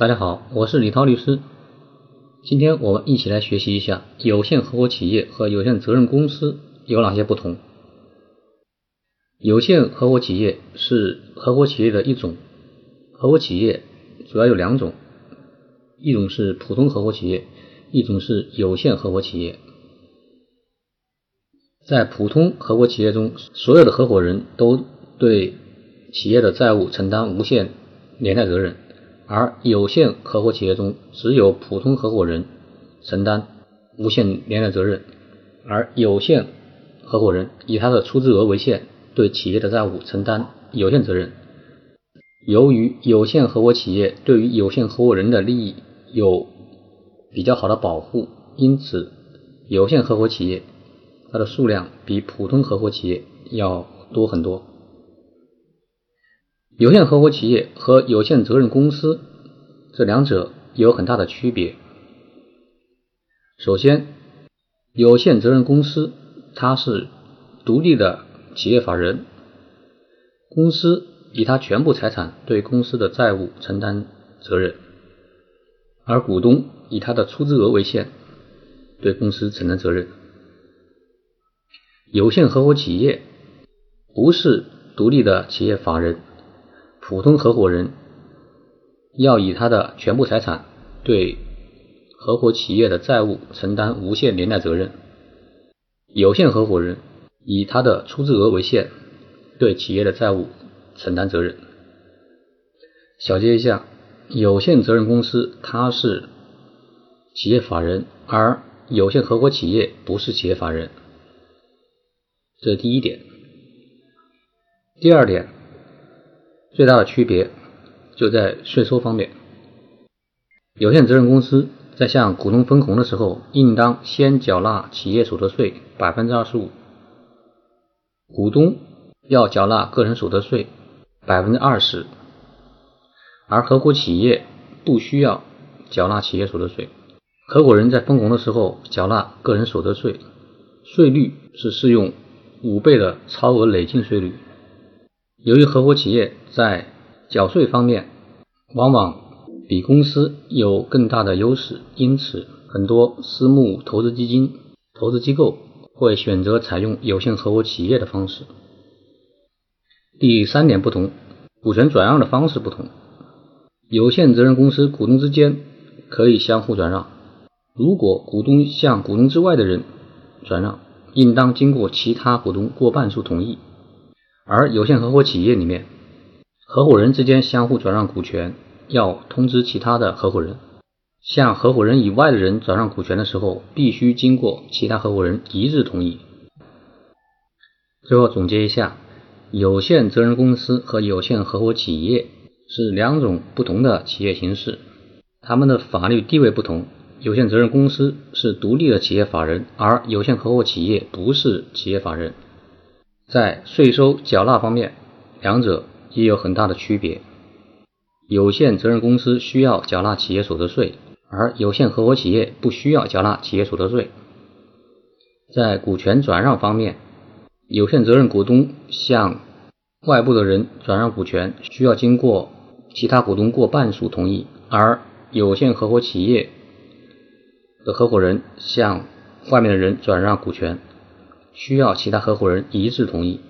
大家好，我是李涛律师。今天我们一起来学习一下有限合伙企业和有限责任公司有哪些不同。有限合伙企业是合伙企业的一种，合伙企业主要有两种，一种是普通合伙企业，一种是有限合伙企业。在普通合伙企业中，所有的合伙人都对企业的债务承担无限连带责任。而有限合伙企业中，只有普通合伙人承担无限连带责任，而有限合伙人以他的出资额为限，对企业的债务承担有限责任。由于有限合伙企业对于有限合伙人的利益有比较好的保护，因此有限合伙企业它的数量比普通合伙企业要多很多。有限合伙企业和有限责任公司这两者有很大的区别。首先，有限责任公司它是独立的企业法人，公司以它全部财产对公司的债务承担责任，而股东以他的出资额为限，对公司承担责任。有限合伙企业不是独立的企业法人。普通合伙人要以他的全部财产对合伙企业的债务承担无限连带责任，有限合伙人以他的出资额为限，对企业的债务承担责任。小结一下，有限责任公司它是企业法人，而有限合伙企业不是企业法人，这是第一点。第二点。最大的区别就在税收方面。有限责任公司在向股东分红的时候，应当先缴纳企业所得税百分之二十五，股东要缴纳个人所得税百分之二十，而合伙企业不需要缴纳企业所得税。合伙人在分红的时候缴纳个人所得税，税率是适用五倍的超额累进税率。由于合伙企业在缴税方面往往比公司有更大的优势，因此很多私募投资基金、投资机构会选择采用有限合伙企业的方式。第三点不同，股权转让的方式不同。有限责任公司股东之间可以相互转让，如果股东向股东之外的人转让，应当经过其他股东过半数同意。而有限合伙企业里面，合伙人之间相互转让股权要通知其他的合伙人，向合伙人以外的人转让股权的时候，必须经过其他合伙人一致同意。最后总结一下，有限责任公司和有限合伙企业是两种不同的企业形式，他们的法律地位不同。有限责任公司是独立的企业法人，而有限合伙企业不是企业法人。在税收缴纳方面，两者也有很大的区别。有限责任公司需要缴纳企业所得税，而有限合伙企业不需要缴纳企业所得税。在股权转让方面，有限责任股东向外部的人转让股权，需要经过其他股东过半数同意；而有限合伙企业的合伙人向外面的人转让股权。需要其他合伙人一致同意。